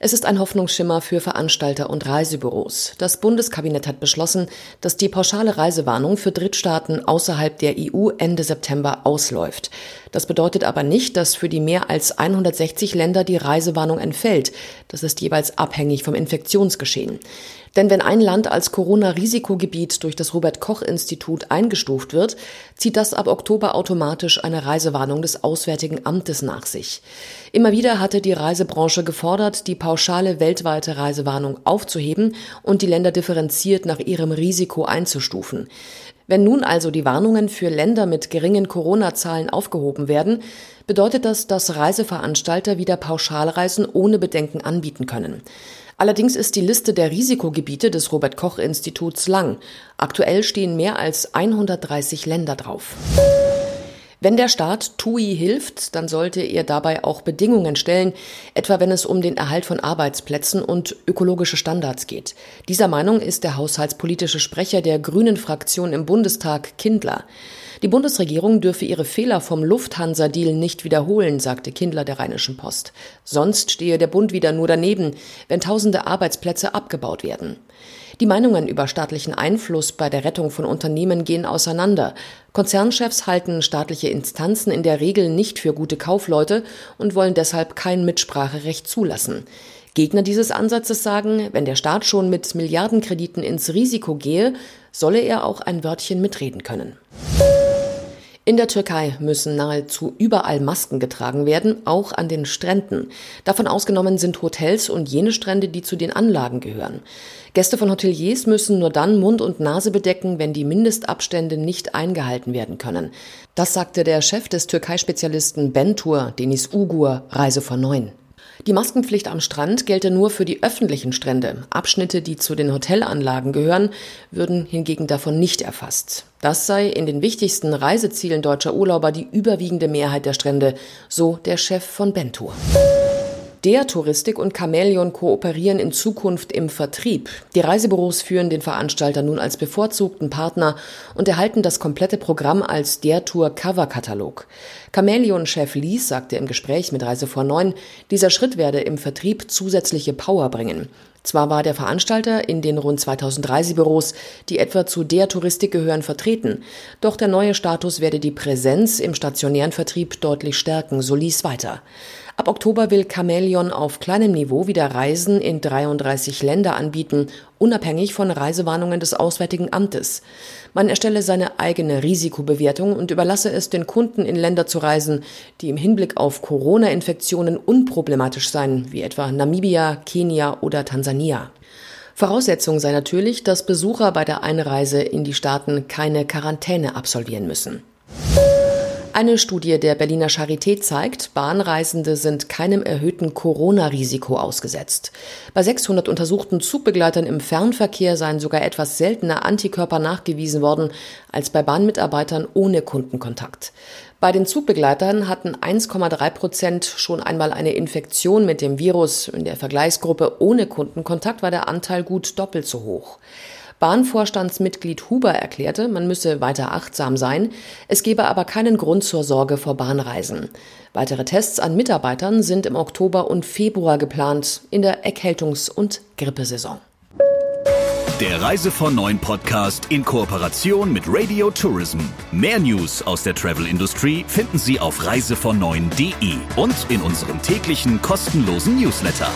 Es ist ein Hoffnungsschimmer für Veranstalter und Reisebüros. Das Bundeskabinett hat beschlossen, dass die pauschale Reisewarnung für Drittstaaten außerhalb der EU Ende September ausläuft. Das bedeutet aber nicht, dass für die mehr als 160 Länder die Reisewarnung entfällt. Das ist jeweils abhängig vom Infektionsgeschehen. Denn wenn ein Land als Corona-Risikogebiet durch das Robert Koch-Institut eingestuft wird, zieht das ab Oktober automatisch eine Reisewarnung des Auswärtigen Amtes nach sich. Immer wieder hatte die Reisebranche gefordert, die pauschale weltweite Reisewarnung aufzuheben und die Länder differenziert nach ihrem Risiko einzustufen. Wenn nun also die Warnungen für Länder mit geringen Corona-Zahlen aufgehoben werden, bedeutet das, dass Reiseveranstalter wieder Pauschalreisen ohne Bedenken anbieten können. Allerdings ist die Liste der Risikogebiete des Robert Koch Instituts lang. Aktuell stehen mehr als 130 Länder drauf. Wenn der Staat TUI hilft, dann sollte er dabei auch Bedingungen stellen, etwa wenn es um den Erhalt von Arbeitsplätzen und ökologische Standards geht. Dieser Meinung ist der haushaltspolitische Sprecher der Grünen Fraktion im Bundestag Kindler. Die Bundesregierung dürfe ihre Fehler vom Lufthansa-Deal nicht wiederholen, sagte Kindler der Rheinischen Post. Sonst stehe der Bund wieder nur daneben, wenn tausende Arbeitsplätze abgebaut werden. Die Meinungen über staatlichen Einfluss bei der Rettung von Unternehmen gehen auseinander. Konzernchefs halten staatliche Instanzen in der Regel nicht für gute Kaufleute und wollen deshalb kein Mitspracherecht zulassen. Gegner dieses Ansatzes sagen, wenn der Staat schon mit Milliardenkrediten ins Risiko gehe, solle er auch ein Wörtchen mitreden können. In der Türkei müssen nahezu überall Masken getragen werden, auch an den Stränden. Davon ausgenommen sind Hotels und jene Strände, die zu den Anlagen gehören. Gäste von Hoteliers müssen nur dann Mund und Nase bedecken, wenn die Mindestabstände nicht eingehalten werden können. Das sagte der Chef des Türkei-Spezialisten Bentur, Denis Ugur, Reise von Neun. Die Maskenpflicht am Strand gelte nur für die öffentlichen Strände. Abschnitte, die zu den Hotelanlagen gehören, würden hingegen davon nicht erfasst. Das sei in den wichtigsten Reisezielen deutscher Urlauber die überwiegende Mehrheit der Strände, so der Chef von Bentour. Der Touristik und Chamäleon kooperieren in Zukunft im Vertrieb. Die Reisebüros führen den Veranstalter nun als bevorzugten Partner und erhalten das komplette Programm als der Tour Cover Katalog. Chamäleon-Chef Lies sagte im Gespräch mit Reise vor Neun, dieser Schritt werde im Vertrieb zusätzliche Power bringen. Zwar war der Veranstalter in den rund 2000 Reisebüros, die etwa zu der Touristik gehören, vertreten, doch der neue Status werde die Präsenz im stationären Vertrieb deutlich stärken, so ließ weiter. Ab Oktober will Chameleon auf kleinem Niveau wieder Reisen in 33 Länder anbieten, unabhängig von Reisewarnungen des Auswärtigen Amtes. Man erstelle seine eigene Risikobewertung und überlasse es den Kunden in Länder zu reisen, die im Hinblick auf Corona-Infektionen unproblematisch seien, wie etwa Namibia, Kenia oder Tansania. Voraussetzung sei natürlich, dass Besucher bei der Einreise in die Staaten keine Quarantäne absolvieren müssen. Eine Studie der Berliner Charité zeigt, Bahnreisende sind keinem erhöhten Corona-Risiko ausgesetzt. Bei 600 untersuchten Zugbegleitern im Fernverkehr seien sogar etwas seltener Antikörper nachgewiesen worden als bei Bahnmitarbeitern ohne Kundenkontakt. Bei den Zugbegleitern hatten 1,3 Prozent schon einmal eine Infektion mit dem Virus. In der Vergleichsgruppe ohne Kundenkontakt war der Anteil gut doppelt so hoch. Bahnvorstandsmitglied Huber erklärte, man müsse weiter achtsam sein, es gebe aber keinen Grund zur Sorge vor Bahnreisen. Weitere Tests an Mitarbeitern sind im Oktober und Februar geplant, in der Erkältungs- und Grippesaison. Der Reise von Neuen Podcast in Kooperation mit Radio Tourism. Mehr News aus der Travel Industry finden Sie auf reisevon und in unserem täglichen kostenlosen Newsletter.